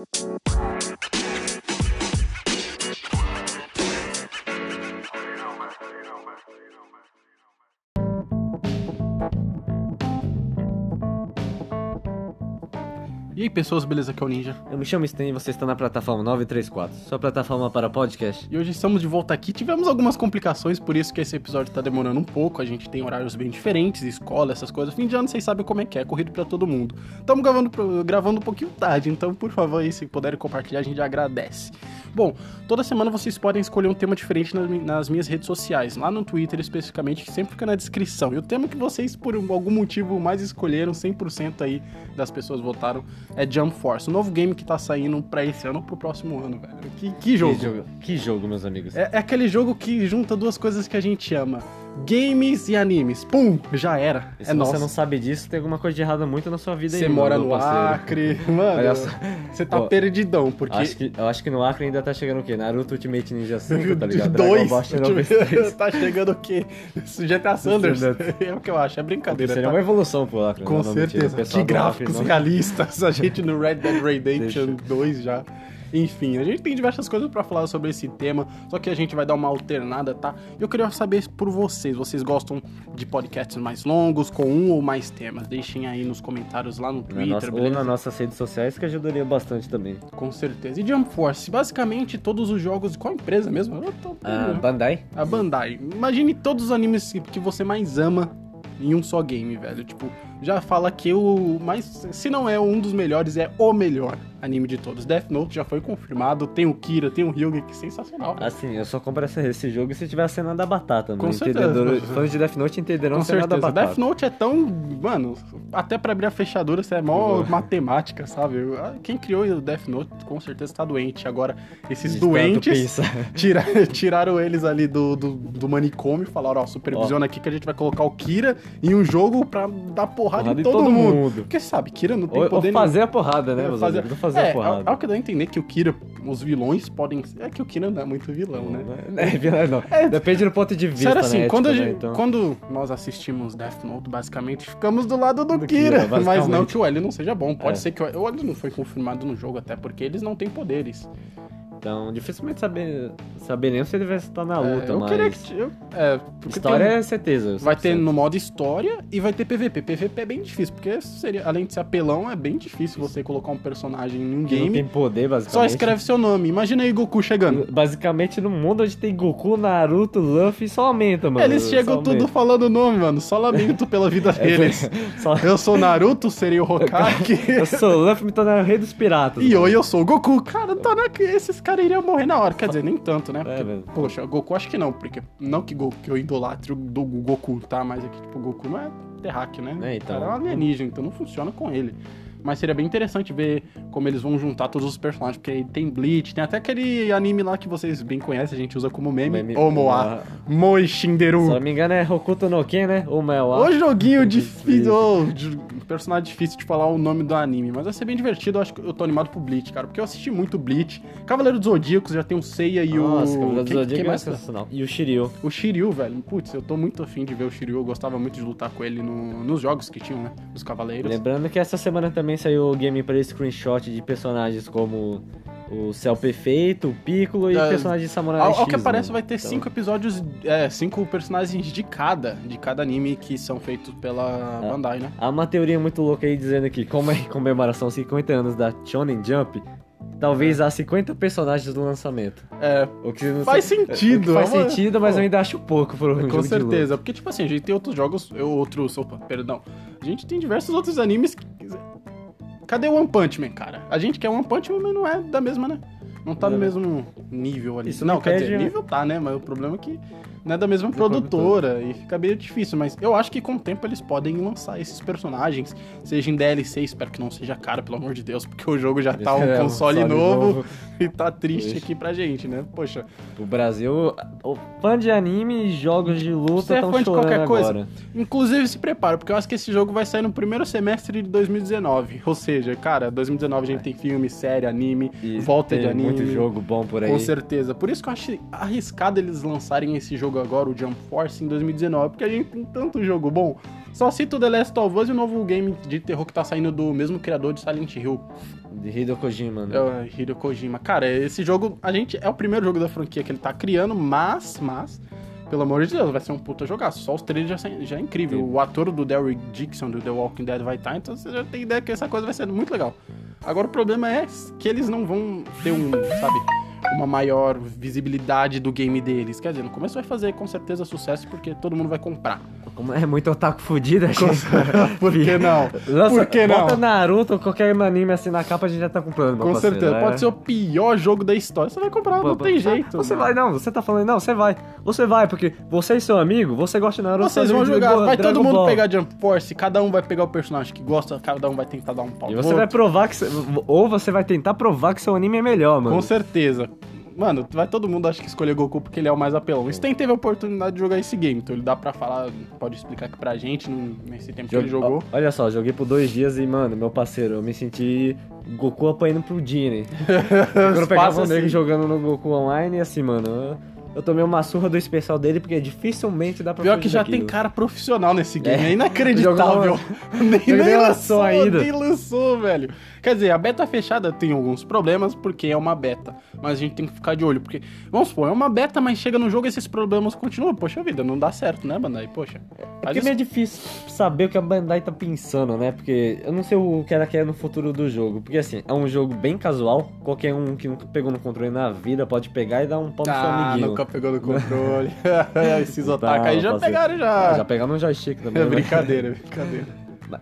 Música E aí, pessoas, beleza? Aqui é o Ninja. Eu me chamo Sten e você está na plataforma 934, sua plataforma para podcast. E hoje estamos de volta aqui. Tivemos algumas complicações, por isso que esse episódio tá demorando um pouco. A gente tem horários bem diferentes, escola, essas coisas. Fim de ano, vocês sabem como é que é, corrido pra todo mundo. Estamos gravando, gravando um pouquinho tarde, então, por favor, aí, se puderem compartilhar, a gente agradece. Bom, toda semana vocês podem escolher um tema diferente nas, mi- nas minhas redes sociais. Lá no Twitter, especificamente, que sempre fica na descrição. E o tema que vocês, por algum motivo, mais escolheram, 100% aí das pessoas votaram, é Jump Force. O novo game que tá saindo pra esse ano, pro próximo ano, velho. Que, que jogo. Que jogo, que jogo, meus amigos. É, é aquele jogo que junta duas coisas que a gente ama: games e animes. Pum, já era. E é se você não sabe disso, tem alguma coisa de errado muito na sua vida aí, Você mora meu no parceiro. Acre, mano. Você tá Ó, perdidão, porque. Acho que, eu acho que no Acre ainda tá chegando o quê? Naruto Ultimate Ninja 5, tá ligado? Dragon Dois. Ball Xenoverse 3. tá chegando o quê? GTA Sanders. é o que eu acho, é brincadeira. Seria tá? uma evolução pro Acre. Com não, não, mentira. certeza. O pessoal Que gráficos Acre não- realistas. A gente no Red Dead Redemption Deixa. 2 já. Enfim, a gente tem diversas coisas pra falar sobre esse tema, só que a gente vai dar uma alternada, tá? Eu queria saber por vocês, vocês gostam de podcasts mais longos, com um ou mais temas? Deixem aí nos comentários lá no Na Twitter, nossa, ou beleza? nas nossas redes sociais, que ajudaria bastante também. Com certeza. E Jump Force, basicamente todos os jogos. Qual empresa mesmo? Tô... Ah, Bandai? A Bandai. Imagine todos os animes que- que você mais ama em um só game, velho. Tipo, já fala que o mais. Se não é um dos melhores, é o melhor anime de todos. Death Note já foi confirmado. Tem o Kira, tem o Hyuga, que é sensacional. Assim, eu só compro esse, jogo se tiver a cena da batata, Com mano. certeza. Entendedor- Fãs de Death Note entenderão Com a cena da certeza. batata. Death Note é tão. Mano, até pra abrir a fechadura, você é mó matemática, sabe? Quem criou o Death Note com certeza tá doente. Agora, esses De doentes. Tira- tiraram eles ali do, do, do manicômio e falaram, ó, supervisiona aqui que a gente vai colocar o Kira em um jogo pra dar porrada, Porrada em todo, todo mundo. mundo. Porque sabe, Kira não tem Ou, ou poder fazer a porrada, né, nenhum. meus Fazer- amigos? Não fazer é, a porrada. É, é o que dá a entender que o Kira, os vilões podem... É que o Kira não é muito vilão, né? É, vilão não. É. Depende do ponto de vista, Sério assim, né? quando, a ética, né, gente- então. quando nós assistimos Death Note, basicamente, ficamos do lado do, Do Kira. Kira, mas não que o L não seja bom. Pode É. ser que o L não foi confirmado no jogo, até porque eles não têm poderes. Então, dificilmente saber, saberemos se ele vai estar na É, luta, eu mas... queria que... Eu, é, História tem- é certeza. Vai ter 100%. no modo história e vai ter PVP. PVP é bem difícil, porque seria, além de ser apelão, é bem difícil você colocar um personagem em um Que não game. tem poder, basicamente. Só escreve seu nome. Imagina aí Goku chegando. Basicamente, no mundo onde tem Goku, Naruto, Luffy, só aumenta, mano. Eles chegam tudo aumenta. falando o nome, mano. Só lamento pela vida É, deles. só... Eu sou Naruto, seria o Hokage. Eu sou o Luffy, me tornando rei dos piratas. E oi, eu sou o Goku. Cara, tá na... esses caras iriam morrer na hora. Quer dizer, nem tanto, né? É, Porque, velho. poxa, Goku acho que não, porque não que, Goku, que eu idolatre o do Goku, tá? Mas é que, tipo, o Goku não é terráqueo, né? É, O então. cara é um alienígena, então não funciona com ele. Mas seria bem interessante ver como eles vão juntar todos os personagens, porque aí tem Bleach, tem até aquele anime lá que vocês bem conhecem, a gente usa como meme, Meme- Omoa, Moi Shinderu. Se não me engano, é Hokuto no Ken, né? Mel O joguinho difícil. difícil, um personagem difícil de falar o nome do anime, mas vai ser bem divertido, eu acho que eu tô animado pro Bleach, cara, porque eu assisti muito Bleach. Cavaleiro dos Zodíacos já tem o Seiya e Nossa, o... Cavaleiro do quem- Zodíaco quem é mais? sensacional. E o Shiryu. O Shiryu, velho. Putz, eu tô muito afim de ver o Shiryu. Eu gostava muito de lutar com ele no- nos jogos que tinham, né? Dos Cavaleiros. Lembrando que essa semana também saiu o gameplay screenshot de personagens como o Céu Perfeito, o Piccolo e É, personagens de Samurai Ao, X. ao que parece, mano. vai ter Então, cinco episódios, é, cinco personagens de cada, de cada anime que são feitos pela É. Bandai, né? Há uma teoria muito louca aí dizendo que, como é em comemoração aos 50 anos da Shonen Jump, talvez há 50 personagens no lançamento. É, O que Faz sei- sentido, o que faz é uma- sentido, mas Pô. eu ainda acho pouco por um com certeza. Porque, tipo assim, a gente tem outros jogos, eu, outros, opa, perdão. A gente tem diversos outros animes que... Cadê o One Punch Man, cara? A gente quer One Punch Man, mas não é da mesma, né? Não tá no Não, né? mesmo nível ali. Isso não, quer dizer, impede- nível tá, né? Mas o problema é que não é da mesma produtora e fica meio difícil. Mas eu acho que com o tempo eles podem lançar esses personagens, seja em DLC, espero que não seja caro, pelo amor de Deus, porque o jogo já tá um É, console, novo, novo. e tá triste Ixi. aqui pra gente, né? Poxa, O Brasil, o fã de anime e jogos de luta Você é fã de qualquer coisa? agora. Inclusive, se prepara, porque eu acho que esse jogo vai sair no primeiro semestre de 2019. Ou seja, cara, 2019 a gente tem filme, série, anime, E volta de anime. muito jogo bom por aí. Com certeza. Por isso que eu acho arriscado eles lançarem esse jogo agora, o Jump Force, em 2019, porque a gente tem tanto jogo bom. Só cito The Last of Us e o novo game de terror que tá saindo do mesmo criador de Silent Hill, De Hideo Kojima, né? é Hideo Kojima. Cara, esse jogo, a gente, é o primeiro jogo da franquia que ele tá criando, mas, mas, pelo amor de Deus, vai ser um puta jogaço. Só os trailers já, já é incrível. Sim. O ator do Derrick Dixon, do The Walking Dead, vai estar, então você já tem ideia que essa coisa vai ser muito legal. Agora o problema é que eles não vão ter um, sabe, uma maior visibilidade do game deles. Quer dizer, no começo vai fazer com certeza sucesso porque todo mundo vai comprar. Como é muito otaku fudido, gente. Por que não? Lança, Por que não? Bota Naruto ou qualquer anime assim na capa, a gente já tá comprando, Com parceiro, certeza. é. Pode ser o pior jogo da história. Você vai comprar, não Pô, tem pô, jeito. Você mano. vai, não, você tá falando, não, você vai. Você vai, porque você e seu amigo, você gosta de Naruto. Vocês vão jogar, vai de todo Dragon mundo Ball. pegar Jump Force, cada um vai pegar o personagem que gosta, cada um vai tentar dar um pau. E você vai provar que. você- Ou você vai tentar provar que seu anime é melhor, mano. Com certeza. Mano, vai todo mundo acho que escolher Goku porque ele é o mais apelão. O Sten teve a oportunidade de jogar esse game, então ele dá pra falar, pode explicar aqui pra gente nesse tempo que ele jogou. Olha só, joguei por dois dias e, mano, meu parceiro, eu me senti Goku apanhando pro Disney. Quando eu pegava o nego assim. jogando no Goku Online, e assim, mano, eu, eu tomei uma surra do especial dele, porque dificilmente dá pra Pior que já daquilo. tem cara profissional nesse game, É. é, inacreditável. nem, nem lançou lançou ainda. Nem lançou, velho. Quer dizer, a beta fechada tem alguns problemas, porque é uma beta. Mas a gente tem que ficar de olho, porque, vamos supor, é uma beta, mas chega no jogo e esses problemas continuam. Poxa vida, não dá certo, né, Bandai? Poxa. Porque é isso. meio difícil saber o que a Bandai tá pensando, né? Porque eu não sei o que ela quer no futuro do jogo. Porque assim, é um jogo bem casual. Qualquer um que nunca pegou no controle na vida pode pegar e dar um pau no seu Ah, amiguinho. Nunca pegou no controle. Esses Tá, otaku aí já parceiro. pegaram já. Já pegaram no joystick também. É né? brincadeira, é brincadeira.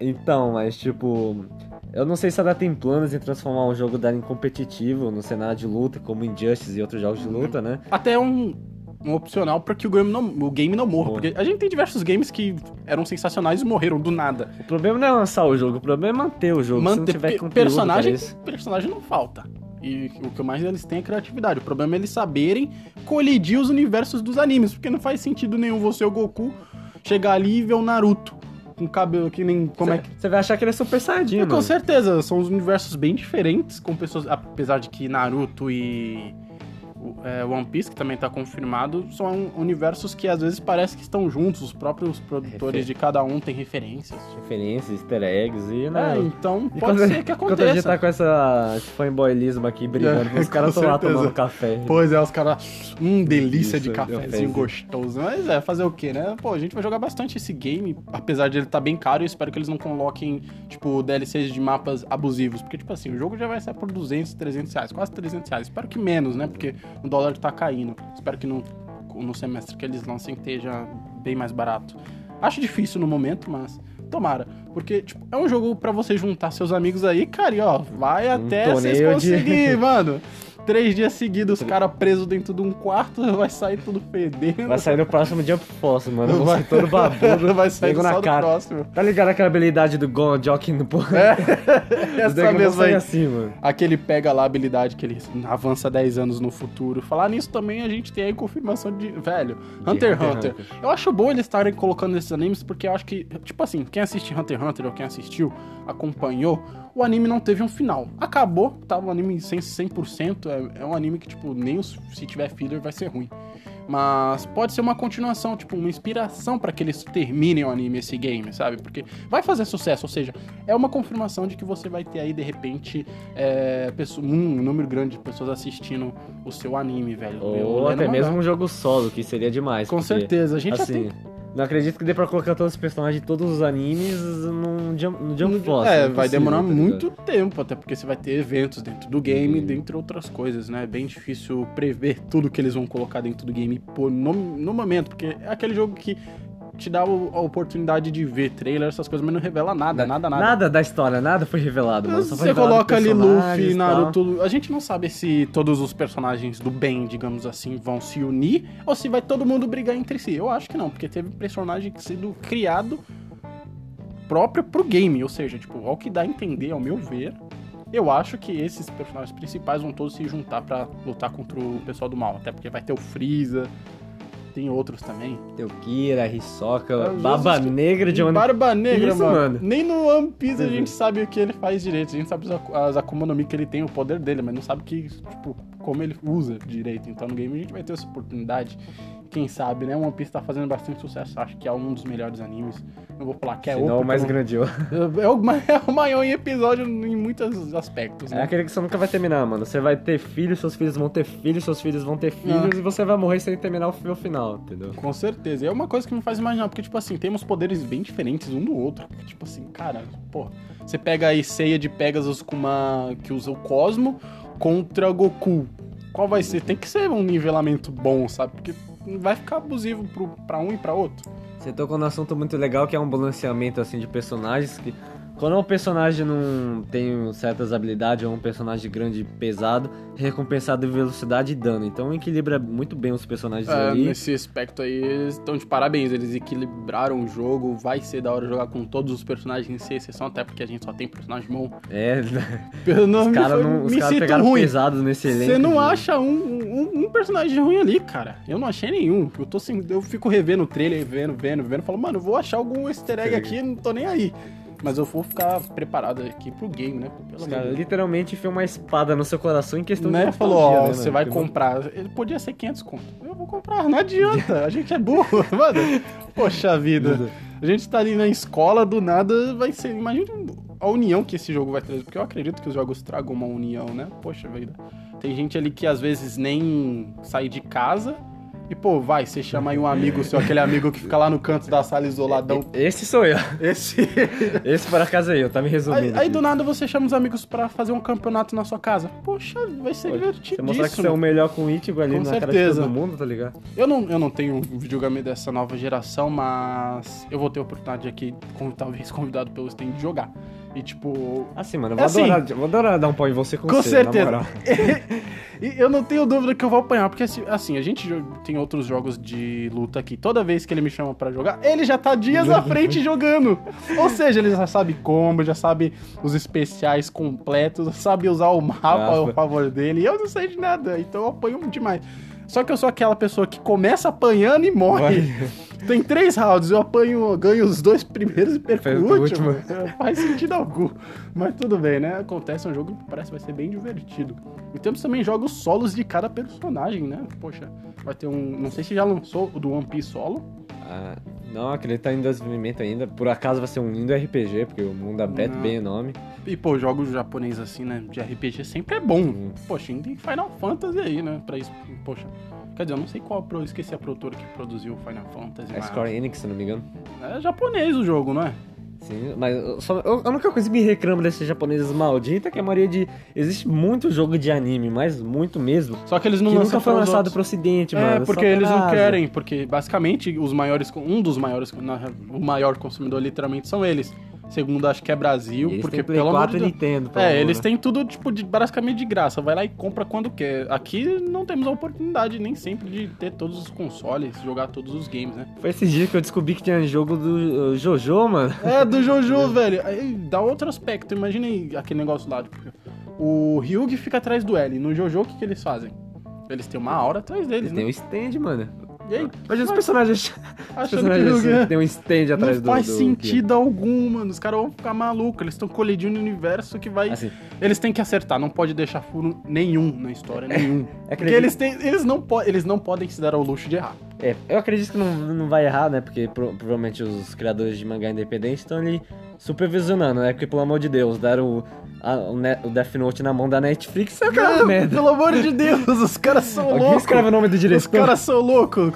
Então, mas tipo. Eu não sei se ela tem planos em transformar um jogo dela em competitivo no cenário de luta, como Injustice e outros jogos de luta, né? Até um, um opcional pra que o game não, o game não morra. Porque a gente tem diversos games que eram sensacionais e morreram do nada. O problema não é lançar o jogo, o problema é manter o jogo. se não Manter, tiver conteúdo personagem, personagem não falta. E o que mais eles têm é criatividade. O problema é eles saberem colidir os universos dos animes. Porque não faz sentido nenhum você, o Goku, chegar ali e ver o Naruto. Com cabelo que nem. Como é que. Você vai achar que ele é super saiyajin, com certeza, são os universos bem diferentes, com pessoas. Apesar de que Naruto e é, One Piece, que também tá confirmado, são universos que às vezes parece que estão juntos, os próprios produtores Refer- de cada um têm referências. Referências, easter eggs e, né? É, então E pode ser que Quando a gente aconteça. tá com essa esse fanboylismo aqui brigando, É, os caras estão lá tomando café. Pois é, os caras. Hum, delícia de Delícia, cafezinho gostoso. Mas é, fazer o quê, né? Pô, a gente vai jogar bastante esse game, apesar de ele estar bem caro, eu espero que eles não coloquem, tipo, DLCs de mapas abusivos. Porque, tipo assim, o jogo já vai sair por 200, 300 reais, quase 300 reais. Espero que menos, né? Porque o dólar tá caindo. Espero que no, no semestre que eles lancem esteja bem mais barato. Acho difícil no momento, mas. Tomara, porque tipo, é um jogo pra você juntar seus amigos aí, cara, e ó, vai até vocês torneio de- conseguirem, mano. Três dias seguidos, os caras presos dentro de um quarto, vai sair tudo fedendo. Vai sair no próximo Jump Force, mano. Vai- todo babudo. vai sair só na cara. próximo. Tá ligado aquela habilidade do Gon Jockey no porra? É, essa mesma aí. assim, mano. Aquele pega lá a habilidade que ele avança 10 anos no futuro. Falar nisso também, a gente tem aí confirmação de. Velho, De Hunter x Hunter Hunter. Eu acho bom eles estarem colocando esses animes, porque eu acho que, tipo assim, quem assiste Hunter x Hunter ou quem assistiu, acompanhou, o anime não teve um final. Acabou, tá? O anime sem 100%. É, é um anime que, tipo, nem os, se tiver filler vai ser ruim. Mas pode ser uma continuação, tipo, uma inspiração pra que eles terminem o anime, esse game, sabe? Porque vai fazer sucesso, ou seja, é uma confirmação de que você vai ter aí, de repente, é, pessoa- um número grande de pessoas assistindo o seu anime, velho. Ou até mesmo um jogo solo, que seria demais. Com porque, certeza, a gente já Assim, tem. Não acredito que dê pra colocar todos os personagens de todos os animes num Jump, num jump Force. É, impossível, vai demorar tá muito tempo, até porque você vai ter eventos dentro do game, Uhum. dentre outras coisas, né? É bem difícil prever tudo que eles vão colocar dentro do game por, no, no momento, porque é aquele jogo que te dá o- a oportunidade de ver trailer, essas coisas, mas não revela nada, nada, nada. Nada da história, nada foi revelado, mano. Só foi Você revelado coloca ali Luffy, e tal. Naruto. A gente não sabe se todos os personagens do bem, digamos assim, vão se unir ou se vai todo mundo brigar entre si. Eu acho que não, porque teve personagem sendo criado próprio pro game, ou seja, tipo, ao que dá a entender, ao meu ver, eu acho que esses personagens principais vão todos se juntar pra lutar contra o pessoal do mal, até porque vai ter o Freeza, tem outros também. Tem o Kira, Hisoka, Baba vezes- Negra de onde... Barba Negra, Isso, mano. mano. Nem no One Piece a Uhum. gente sabe o que ele faz direito. A gente sabe as, as Akuma no Mi que ele tem, o poder dele, mas não sabe que, tipo, como ele usa direito. Então no game a gente vai ter essa oportunidade. Quem sabe, né? One Piece tá fazendo bastante sucesso. Acho que é um dos melhores animes. Não vou falar que é Se o. não, o porque mais não- grandioso. É o, é o maior em episódio em muitos aspectos, É né? aquele que você nunca vai terminar, mano. Você vai ter filhos, seus filhos vão ter filhos, seus filhos vão ter filhos, Ah. e você vai morrer sem terminar o fi- o final, entendeu? Com certeza. E é uma coisa que me faz imaginar, porque, tipo assim, temos poderes bem diferentes um do outro. Tipo assim, cara, porra. Você pega aí ceia de Pegasus com uma. que usa o Cosmo contra Goku. Qual vai ser? Tem que ser um nivelamento bom, sabe? Porque vai ficar abusivo pro, pra um e pra outro. Você tocou num assunto muito legal que é um balanceamento assim de personagens que quando um personagem não tem certas habilidades ou um personagem grande e pesado, é recompensado em velocidade e dano. Então equilibra muito bem os personagens É, ali. nesse aspecto aí, eles estão de parabéns. Eles equilibraram o jogo. Vai ser da hora jogar com todos os personagens sem exceção, até porque a gente só tem personagem bom. É, Eu não os caras sinto pegaram ruim. pesados nesse elenco. Você não acha um, um, um personagem ruim ali, cara. Eu não achei nenhum. Eu, tô sem, eu fico revendo o trailer, vendo, vendo, vendo. Falo, mano, vou achar algum easter egg aqui, não tô nem aí. Mas eu vou ficar preparado aqui pro game, né? Pelo Os caras literalmente enfiam uma espada no seu coração em questão Né? de Falou, ó, né, você mano? vai Porque não- comprar. Ele podia ser 500 conto. Eu vou comprar, não adianta. A gente é burro, mano. Poxa vida. A gente tá ali na escola, do nada vai ser. Imagina a união que esse jogo vai trazer. Porque eu acredito que os jogos tragam uma união, né? Poxa vida. Tem gente ali que às vezes nem sai de casa. E, pô, vai, você chama aí um amigo seu, aquele amigo que fica lá no canto da sala isoladão. Esse sou eu. Esse. Esse por acaso é eu, tá me Aí, resumindo. aí aqui. do nada você chama os amigos pra fazer um campeonato na sua casa. Poxa, vai ser divertido. Você mostrar que você é o melhor com o Ichigo ali Com na cara de certeza. todo mundo, tá ligado? Eu não, eu não tenho um videogame dessa nova geração, mas eu vou ter a oportunidade aqui, com, talvez convidado pelo Steam, de jogar. E tipo. Assim, mano, eu É vou, assim. adorar, vou adorar dar um pau em você com, Com você, certeza. e eu não tenho dúvida que eu vou apanhar, porque assim, assim, a gente tem outros jogos de luta aqui. Toda vez que ele me chama pra jogar, ele já tá dias à frente jogando. Ou seja, ele já sabe combo, já sabe os especiais completos, sabe usar o mapa Nossa. a favor dele. E eu não sei de nada, então eu apanho demais. Só que eu sou aquela pessoa que começa apanhando e morre. Tem três rounds, eu apanho, ganho os dois primeiros e perco o último. último. É, Faz sentido algum. Mas tudo bem, né? Acontece, é um jogo que parece que vai ser bem divertido. E temos também jogos solos de cada personagem, né? Poxa, vai ter um. Não sei se já lançou o do One Piece solo. Ah, não, aquele tá em desenvolvimento ainda. Por acaso vai ser um lindo RPG, porque o mundo aberto Não. bem o nome. E, pô, jogos japoneses assim, né? De RPG sempre é bom. Hum. Poxa, ainda tem Final Fantasy aí, né? Pra isso. Poxa. Quer dizer, eu não sei qual. pro- Esqueci a produtora que produziu o Final Fantasy. É mas- Square Enix, se não me engano. É japonês o jogo, não é? Sim, mas eu só, eu- a única coisa que me reclamo desses japoneses malditos é que a maioria de. Existe muito jogo de anime, mas muito mesmo. Só que eles não que nunca foi lançado outros. pro ocidente, É, mano. porque só eles não querem, porque basicamente os maiores, um dos maiores, o maior consumidor literalmente são eles. Segundo, acho que é Brasil, Eles porque pelo amor 4 de e Deus. Nintendo. pelo É, amor, eles né? têm tudo, tipo, de, basicamente de graça. Vai lá e compra quando quer. Aqui não temos a oportunidade nem sempre de ter todos os consoles, jogar todos os games, né? Foi esse dia que eu descobri que tinha jogo do uh, Jojo, mano. É, do Jojo, velho. Aí dá outro aspecto. Imagina aí aquele negócio lá, tipo, o Ryug fica atrás do L. No Jojo, o que, que eles fazem? Eles têm uma aura atrás deles, Eles né? têm um stand, mano. E aí, Imagina os personagens. Os que personagens Ryug é... tem um stand atrás Não do. faz do- sentido algum, mano. Os caras vão ficar malucos. Eles estão colidindo no universo que vai. Assim, Eles têm que acertar, não pode deixar furo nenhum na história, nenhum. é Porque eles, têm, eles, não po eles não podem se dar ao luxo de errar. É, eu acredito que não, não vai errar, né? Porque pro- provavelmente os criadores de mangá independentes estão ali supervisionando, né? Porque, pelo amor de Deus, deram o, a- o, Ne- o Death Note na mão da Netflix, é Não, merda. Pelo amor de Deus, os caras são Alguém loucos. escreve o nome do Os diretor? caras são loucos.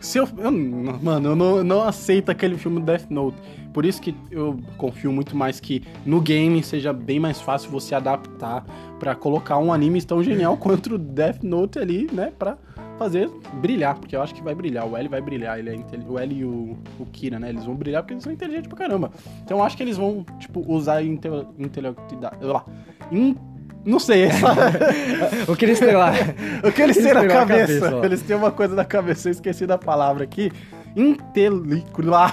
Se eu, eu- mano, eu não, eu não aceito aquele filme Death Note. Por isso que eu confio muito mais que no game seja bem mais fácil você adaptar pra colocar um anime tão genial quanto o Death Note ali, né? Pra fazer brilhar, porque eu acho que vai brilhar. O L vai brilhar, ele é o L e o, o Kira, né? Eles vão brilhar porque eles são inteligentes pra caramba. Então eu acho que eles vão, tipo, usar inte intelectualidade. Lá. In- não sei, essa, O que eles têm lá? o que eles têm na cabeça. cabeça, eles têm uma coisa na cabeça, eu esqueci da palavra aqui. Intelicular.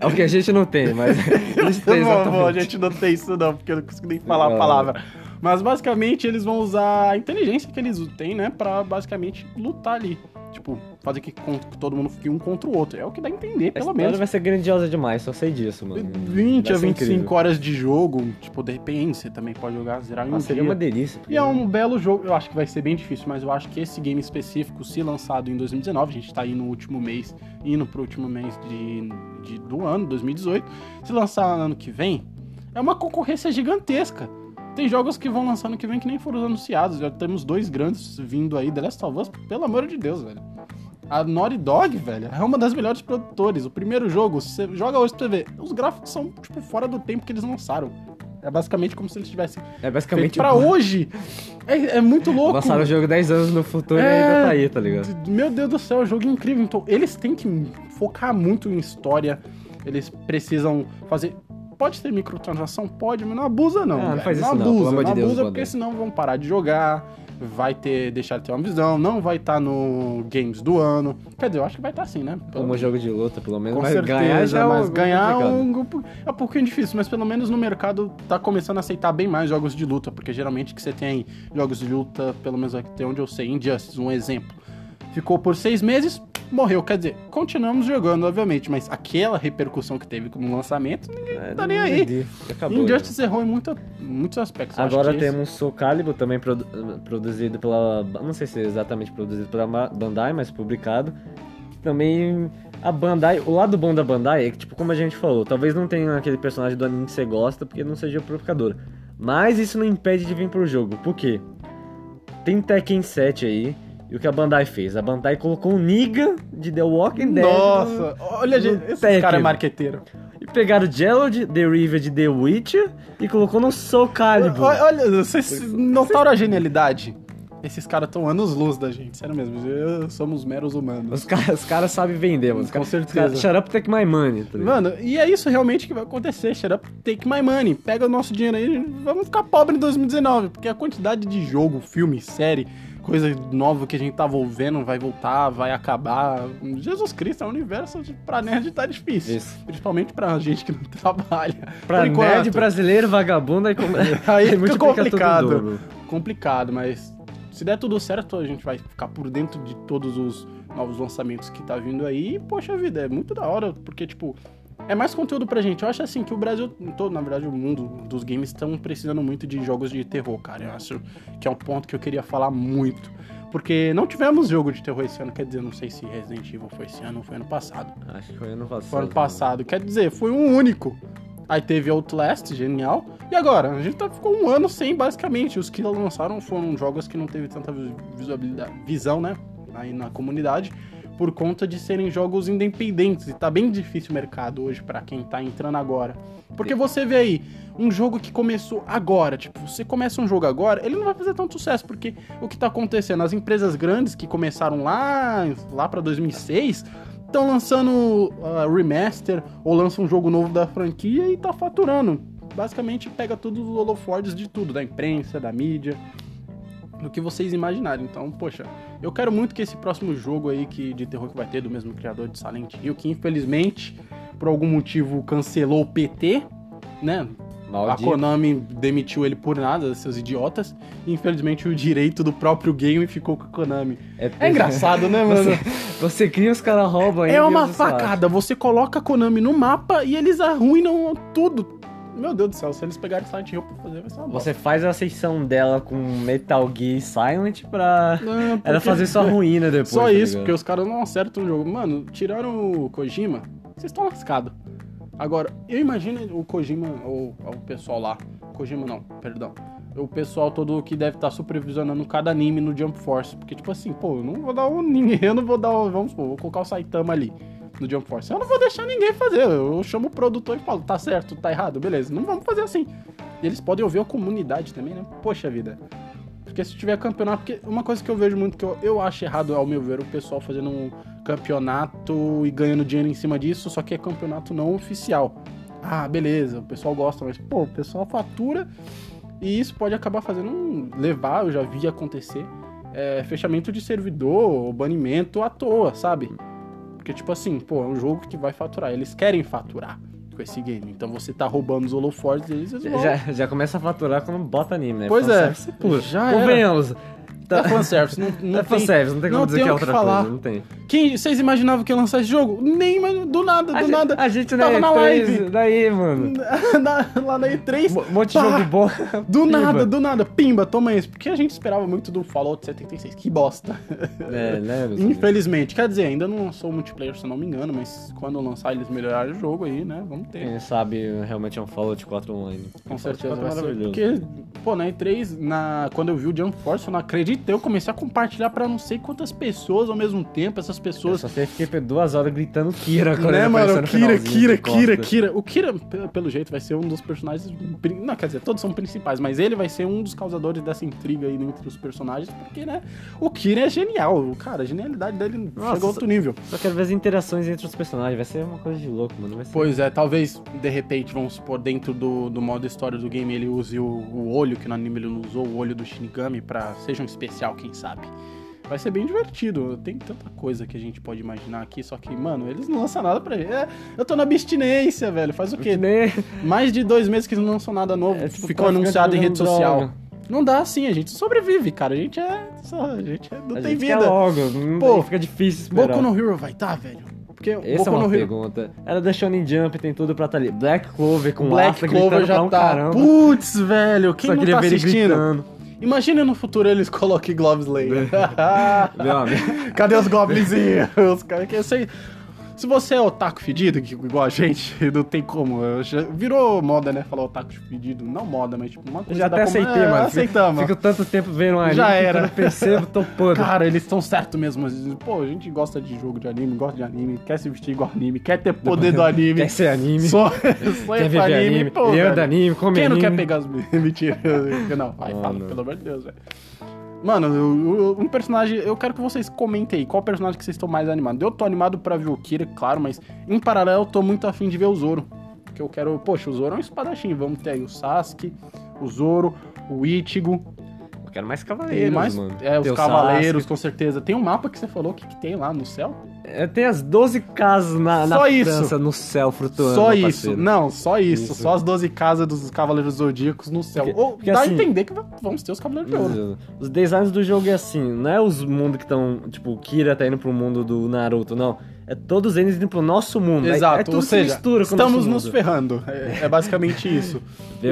É o que a gente não tem, mas eles têm Bom, bom, a gente não tem isso não, porque eu não consigo nem falar a Não. palavra. Mas basicamente eles vão usar a inteligência que eles têm, né, pra basicamente lutar ali. Tipo, fazer que, todo mundo fique um contra o outro. É o que dá a entender, pelo menos. vai ser grandiosa demais, só sei disso, mano. 20 Vai a ser 25 incrível. horas de jogo, tipo, de repente você também pode jogar, zerar em um seria dia. uma delícia. E é um belo jogo, eu acho que vai ser bem difícil, mas eu acho que esse game específico, se lançado em 2019, a gente tá aí no último mês, indo pro último mês de, de- do ano, 2018, se lançar ano que vem, é uma concorrência gigantesca. Tem jogos que vão lançar ano que vem que nem foram anunciados, já temos dois grandes vindo aí, The Last of Us, pelo amor de Deus, velho. A Naughty Dog, velho, é uma das melhores produtores. O primeiro jogo, você joga hoje pra você ver, os gráficos são, tipo, fora do tempo que eles lançaram. É basicamente como se eles tivessem É basicamente. pra hoje. É, é muito louco. Lançaram o jogo 10 anos no futuro e É. ainda tá aí, tá ligado? Meu Deus do céu, é um jogo incrível. Então, eles têm que focar muito em história. Eles precisam fazer. Pode ter microtransação? Pode, mas não abusa, não. Ah, não faz isso não, abusa, de não Deus, abusa, Bandai. porque senão vão parar de jogar. Vai ter, deixar de ter uma visão, não vai estar no Games do ano. Quer dizer, eu acho que vai estar sim, né? Pelo- Como jogo de luta, pelo menos. com mas certeza, ganhar já é mas um- ganhar é um, é um pouquinho difícil, mas pelo menos no mercado tá começando a aceitar bem mais jogos de luta, porque geralmente que você tem jogos de luta, pelo menos até onde eu sei, Injustice, um exemplo, ficou por seis meses, morreu, quer dizer, continuamos jogando, obviamente, mas aquela repercussão que teve como lançamento, ninguém É, tá nem aí. Acabou. Injustice errou em muita, muitos aspectos. Agora esse- temos Soul Calibur, também produ- produzido pela. Não sei se é exatamente produzido pela Bandai, mas publicado. Também a Bandai. O lado bom da Bandai é que, tipo, como a gente falou, talvez não tenha aquele personagem do anime que você gosta, porque não seja purificador. Mas isso não impede de vir pro jogo. Por quê? Tem Tekken 7 aí. E o que a Bandai fez? A Bandai colocou o Niga de The Walking Dead. Nossa, olha, no gente, esse cara é marqueteiro. E pegaram o Gerald, The River de The Witcher e colocou no Soul Calibur. Olha, olha, vocês notaram a genialidade? Esses caras estão anos luz da gente, sério mesmo. Eu- somos meros humanos. Os caras os caras sabem vender, mano. Os Com caras- certeza. os caras- Shut up, take my money. Tá? Mano, e é isso realmente que vai acontecer. Shut up, take my money. Pega o nosso dinheiro aí, vamos ficar pobre em 2019. Porque a quantidade de jogo, filme, série, coisa nova que a gente tava vendo vai voltar, vai acabar. Jesus Cristo, é um universo de- pra nerd tá difícil. Isso. Principalmente pra gente que não trabalha. Pra enquanto. nerd brasileiro, vagabundo, aí. Aí fica em complicado. complicado, mas se der tudo certo, a gente vai ficar por dentro de todos os novos lançamentos que tá vindo aí. E, poxa vida, é muito da hora, porque, tipo, é mais conteúdo pra gente. Eu acho assim que o Brasil, todo, na verdade, o mundo dos games estão precisando muito de jogos de terror, cara. Eu acho que é um ponto que eu queria falar muito. Porque não tivemos jogo de terror esse ano, quer dizer, não sei se Resident Evil foi esse ano ou foi ano passado. Acho que foi ano passado. Foi ano passado, quer dizer, foi um único. Aí teve Outlast, genial. E agora? A gente tá, ficou um ano sem, basicamente. Os que lançaram foram jogos que não teve tanta vi- visualidade, visão, né? Aí na comunidade. Por conta de serem jogos independentes. E tá bem difícil o mercado hoje pra quem tá entrando agora. Porque você vê aí, um jogo que começou agora. Tipo, você começa um jogo agora, ele não vai fazer tanto sucesso. Porque o que tá acontecendo? As empresas grandes que começaram lá, lá pra 2006 estão lançando uh, remaster ou lançam um jogo novo da franquia e tá faturando. Basicamente pega todos os holofortes de tudo, da imprensa, da mídia, do que vocês imaginarem. Então, poxa, eu quero muito que esse próximo jogo aí que, de terror que vai ter, do mesmo criador de Silent Hill, que infelizmente, por algum motivo, cancelou o PT, né? A Maldito. Konami demitiu ele por nada, seus idiotas. E, infelizmente, o direito do próprio game ficou com a Konami. É engraçado, né, mano? Você, você cria, os caras roubam aí. É uma facada. Você coloca a Konami no mapa e eles arruinam tudo. Meu Deus do céu, se eles pegarem Silent Hill pra fazer, vai ser uma bosta. Você faz a seição dela com Metal Gear Silent pra Não, ela porque- fazer sua ruína depois. Só tá isso, porque os caras não acertam o jogo. Mano, tiraram o Kojima, vocês estão lascados. Agora, eu imagino o Kojima, ou, ou o pessoal lá. Kojima não, perdão. O pessoal todo que deve estar supervisionando cada anime no Jump Force. Porque, tipo assim, pô, eu não vou dar o ninguém, eu não vou dar o. Vamos supor, vou colocar o Saitama ali no Jump Force. Eu não vou deixar ninguém fazer. Eu chamo o produtor e falo, tá certo, tá errado, beleza. Não vamos fazer assim. E eles podem ouvir a comunidade também, né? Poxa vida. Porque se tiver campeonato, porque uma coisa que eu vejo muito que eu, eu acho errado, ao meu ver, o pessoal fazendo um campeonato e ganhando dinheiro em cima disso, só que é campeonato não oficial. Ah, beleza, o pessoal gosta, mas pô, o pessoal fatura e isso pode acabar fazendo um, levar, eu já vi acontecer, é, fechamento de servidor, banimento à toa, sabe? Porque tipo assim, pô, é um jogo que vai faturar, eles querem faturar com esse game, então você tá roubando os holofortes deles. Já, já começa a faturar quando bota anime, né? Pois é. Já era. Convenhamos. É fanservice, não, não é tem... fanservice, não tem como não dizer tem que é o que outra falar. coisa, não tem. Quem, vocês imaginavam que ia lançar esse jogo? Nem, mas do nada, do A nada. a gente Tava na na E3, live. daí, mano. Na- lá na E3. Um monte de jogo bom. Do Pimba. nada, do nada. Pimba, toma isso. Porque a gente esperava muito do Fallout 76. Que bosta. É, né? Infelizmente. Quer dizer, ainda não lançou o multiplayer, se eu não me engano, mas quando lançar eles melhorarem o jogo aí, né? Vamos ter. Quem sabe realmente é um Fallout 4 online. Com Fallout certeza 4 vai ser. maravilhoso. Porque, pô, na E3, na... quando eu vi o Jump Force, eu não acreditei. Eu comecei a compartilhar pra não sei quantas pessoas ao mesmo tempo. Essas Eu pessoas só sei que fiquei por duas horas gritando Kira quando né, mano? Kira, Kira, Kira. Kira. O Kira, pe- pelo jeito, vai ser um dos personagens. Não, quer dizer, todos são principais, mas ele vai ser um dos causadores dessa intriga aí entre os personagens, porque, né? O Kira é genial. Cara, a genialidade dele Nossa, chegou a outro nível. Só quero ver as interações entre os personagens, vai ser uma coisa de louco, mano. Vai ser... Pois é, talvez, de repente, vamos supor, dentro do, do modo história do game, ele use o, o olho, que no anime ele não usou, o olho do Shinigami, pra seja um especial, quem sabe. Vai ser bem divertido. Tem tanta coisa que a gente pode imaginar aqui, só que, mano, eles não lançam nada pra gente. É, eu tô na abstinência, velho. Faz o quê? Mais de dois meses que eles não lançam nada novo. É, tipo, ficou anunciado em rede social. droga. Não dá assim, a gente sobrevive, cara. A gente é. Só, a gente é- não A tem vida. logo, Pô, fica difícil esperar. Boku no Hero vai tá, velho? Porque Essa é Boku uma no Hero. pergunta. Era da Shonen Jump, tem tudo pra estar ali. Black Clover com Black Asta Clover já um tá. Putz, velho, quem Só não tá assistindo? gritando. Imagina no futuro eles coloquem Glove Slayer. Cadê os goblinzinhos? Os caras que eu sei. Se você é otaku fedido, que- igual a gente, não tem como. eu já- virou moda, né? Falar otaku fedido. Não moda, mas tipo, uma Eu coisa já da até aceitei, é, mano. Aceitamos. Fico tanto tempo vendo anime Já era. quando eu percebo, tô podre. Cara, eles estão certo mesmo. Pô, a gente gosta de jogo de anime, gosta de anime, quer se vestir igual anime, quer ter poder do anime. Quer ser anime, Só, só quer é viver pra anime, anime, pô, anime, come Quem não anime. quer pegar as... Mentira. Não, vai, Ah, fala, não. pelo amor de Deus, velho. Mano, eu- eu- um personagem... Eu quero que vocês comentem aí. Qual personagem que vocês estão mais animados? Eu tô animado pra ver o Kira, claro, mas em paralelo eu tô muito afim de ver o Zoro. Porque eu quero... Poxa, o Zoro é um espadachim. Vamos ter aí o Sasuke, o Zoro, o Ichigo... Quero mais Tem cavaleiros, mais... mano. É, os Tem o cavaleiros, Sasuke. com certeza. Tem um mapa que você falou que, que tem lá no céu? É, tem as 12 casas na, na Só isso. França, no céu, flutuando. Só isso. parceiro. Não, só isso. Isso. Só as 12 casas dos Cavaleiros Zodíacos no céu. Porque- Ou porque dá assim- a entender que vamos ter os Cavaleiros de Ouro. Deus. Os designs do jogo é assim, não é os mundos que estão, tipo, o Kira tá indo pro mundo do Naruto, não. É todos eles indo pro nosso mundo. É- Exato, é, tudo ou se seja, mistura com estamos nos ferrando. É, é basicamente isso.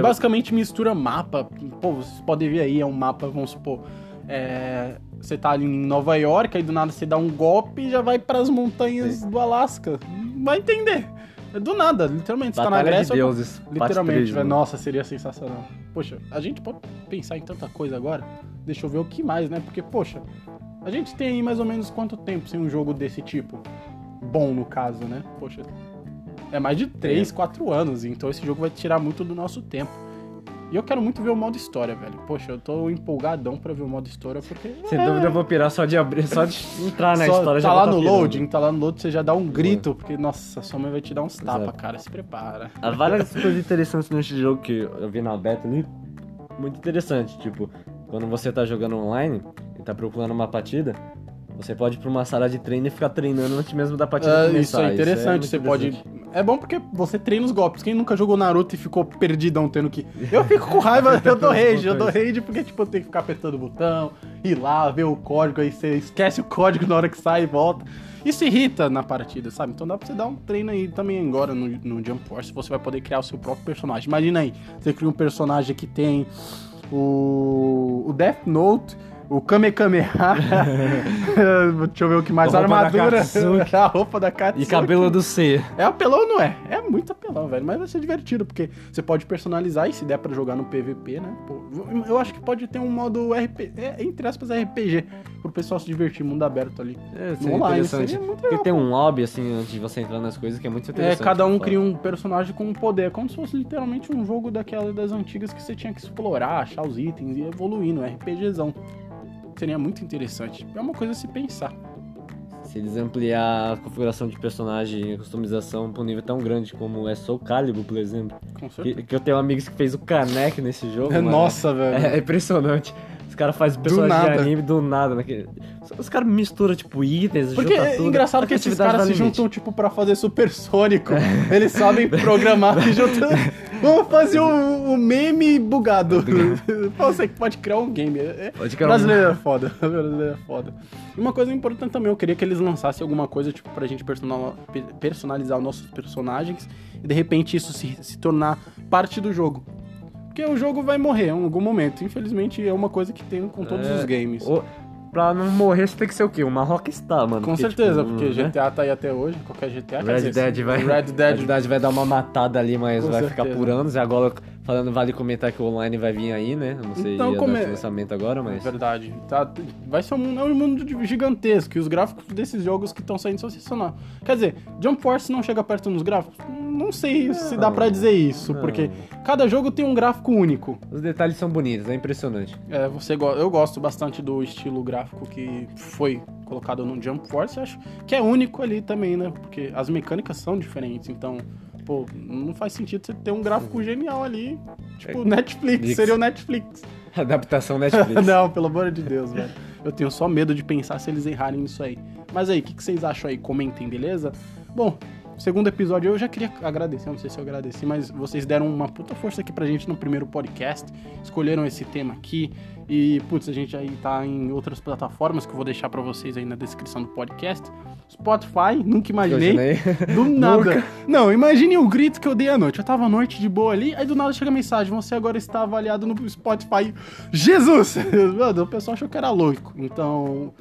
Basicamente mistura mapa. Pô, vocês podem ver aí, é um mapa, vamos supor. é, você tá ali em Nova York, aí do nada você dá um golpe e já vai pras montanhas do Alasca. Vai entender. É do nada, literalmente. Você tá na Batalha Grécia. de deuses. Literalmente, velho. mano. Nossa, seria sensacional. Poxa, a gente pode pensar em tanta coisa agora. Deixa eu ver o que mais, né? Porque, poxa, a gente tem aí mais ou menos quanto tempo sem um jogo desse tipo? Bom, no caso, né? Poxa, é mais de 3, 4 anos. Então esse jogo vai tirar muito do nosso tempo. E eu quero muito ver o modo história, velho. Poxa, eu tô empolgadão pra ver o modo história, porque. Sem é, dúvida eu vou pirar só de abrir, só de entrar na só história já tá vou lá tá no pirando. loading, tá lá no loading, você já dá um grito, porque, nossa, sua mãe vai te dar uns tapas, cara. Se prepara. Há várias coisas interessantes neste jogo que eu vi na beta ali. Muito interessante, tipo, quando você tá jogando online e tá procurando uma partida, você pode ir pra uma sala de treino e ficar treinando antes mesmo da partida Ah, começar. isso é interessante, muito você interessante. pode. É bom porque você treina os golpes. Quem nunca jogou Naruto e ficou perdidão tendo que. Eu fico com raiva, eu dou rage, eu dou rage porque, tipo, eu tenho que ficar apertando o botão, ir lá, ver o código, aí você esquece o código na hora que sai e volta. Isso irrita na partida, sabe? Então dá pra você dar um treino aí também agora no, no Jump Force, você vai poder criar o seu próprio personagem. Imagina aí, você cria um personagem que tem o, o Death Note, o Kamehameha, deixa eu ver o que mais, A armadura, a roupa da Katsuki. E cabelo do C. É apelão ou não é? É muito apelão, velho. Mas vai ser divertido, porque você pode personalizar e se der pra jogar no PVP, né? Pô, eu acho que pode ter um modo RPG, é, entre aspas, RPG, pro pessoal se divertir, mundo aberto ali. É, No seria online, interessante. seria muito Porque legal, tem pô. um lobby, assim, antes de você entrar nas coisas, que é muito É, interessante. cada um cria um personagem com um poder, como se fosse literalmente um jogo daquela das antigas que você tinha que explorar, achar os itens e evoluindo, RPGzão. Seria muito interessante. É uma coisa a se pensar. Se eles ampliar a configuração de personagem e a customização pra um nível tão grande como é Soul Calibur, por exemplo. Com certeza. Que, que eu tenho amigos que fez o Kanek nesse jogo. mano. Nossa, velho. É, é impressionante. Os caras fazem personagem de anime do nada. Naquele... Os caras misturam, tipo, itens, Porque é tudo. engraçado que esses caras se juntam, tipo, pra fazer supersônico. Eles sabem programar e. Vamos fazer o, o meme bugado. Você pode criar um game. É- Pode criar um- Brasileiro é foda. Brasileiro é foda. Uma coisa importante também, eu queria que eles lançassem alguma coisa, tipo, pra gente personal- pe- personalizar os nossos personagens e de repente isso se, se tornar parte do jogo. Porque o jogo vai morrer em algum momento. Infelizmente é uma coisa que tem com todos É, os games. o- Pra não morrer, você tem que ser o quê? Uma Rockstar, mano. Com Porque, certeza, tipo, porque né? GTA tá aí até hoje, qualquer GTA. Red dizer, Dead vai. Red Dead. Red Dead vai dar uma matada ali, mas Com vai ficar certeza. por anos. E agora, falando, vale comentar que o online vai vir aí, né? Eu Não sei Então, como é- lançamento agora, É mas. verdade. Tá, vai ser um é um mundo gigantesco. E os gráficos desses jogos que estão saindo são sensacionais. Quer dizer, Jump Force não chega perto nos gráficos? Não sei se dá pra dizer isso, Não. porque cada jogo tem um gráfico único. Os detalhes são bonitos, é impressionante. É, você, go- eu gosto bastante do estilo gráfico que foi colocado no Jump Force, acho que é único ali também, né? Porque as mecânicas são diferentes, então, pô, não faz sentido você ter um gráfico genial ali, tipo Netflix, Netflix. seria o Netflix. Adaptação Netflix. não, pelo amor de Deus, velho. Eu tenho só medo de pensar se eles errarem nisso aí. Mas aí, o que, que vocês acham aí? Comentem, beleza? Bom, segundo episódio eu já queria agradecer, não sei se eu agradeci, mas vocês deram uma puta força aqui pra gente no primeiro podcast, escolheram esse tema aqui e, putz, a gente aí tá em outras plataformas que eu vou deixar pra vocês aí na descrição do podcast. Spotify, nunca imaginei. Imaginei. Do nada. Nunca. Não, imagine o grito que eu dei à noite. Eu tava à noite de boa ali, aí do nada chega a mensagem: você agora está avaliado no Spotify. Jesus! Mano, o pessoal achou que era louco. Então,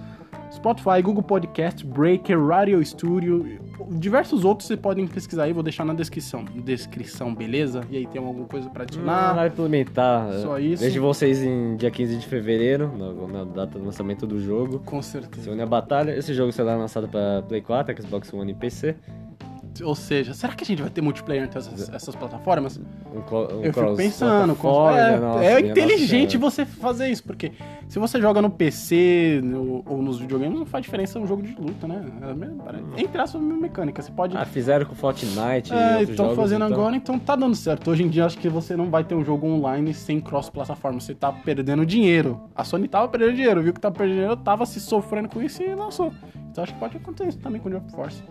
Spotify, Google Podcast, Breaker, Radio Studio, diversos outros você podem pesquisar aí, vou deixar na descrição. Descrição, beleza? E aí tem alguma coisa pra Não adicionar? vai implementar. Só isso. Vejo vocês em dia 15 de fevereiro, na, data do lançamento do jogo. Com Se certeza. une a batalha. Esse jogo será lançado para Play 4, Xbox One e PC. Ou seja, será que a gente vai ter multiplayer entre essas, essas plataformas? Um, um Eu fico pensando, plataforma, é, nossa, é inteligente você fazer isso, porque se você joga no PC no- ou nos videogames, não faz diferença um jogo de luta, né? É parece- Entre aspas, a mesma mecânica. Você pode. Ah, fizeram com Fortnite é, estão fazendo então- agora, então tá dando certo. Hoje em dia, acho que você não vai ter um jogo online sem cross-plataforma. Você tá perdendo dinheiro. A Sony tava perdendo dinheiro, viu que tá perdendo dinheiro, tava se sofrendo com isso e lançou. Então acho que pode acontecer isso também com o Jump Force.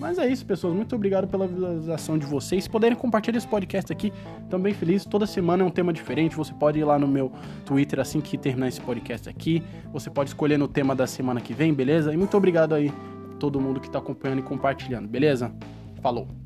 Mas é isso, pessoas. Muito obrigado pela visualização de vocês. Se puderem compartilhar esse podcast aqui, também feliz. Toda semana é um tema diferente. Você pode ir lá no meu Twitter assim que terminar esse podcast aqui. Você pode escolher no tema da semana que vem, beleza? E muito obrigado aí todo mundo que tá acompanhando e compartilhando, beleza? Falou!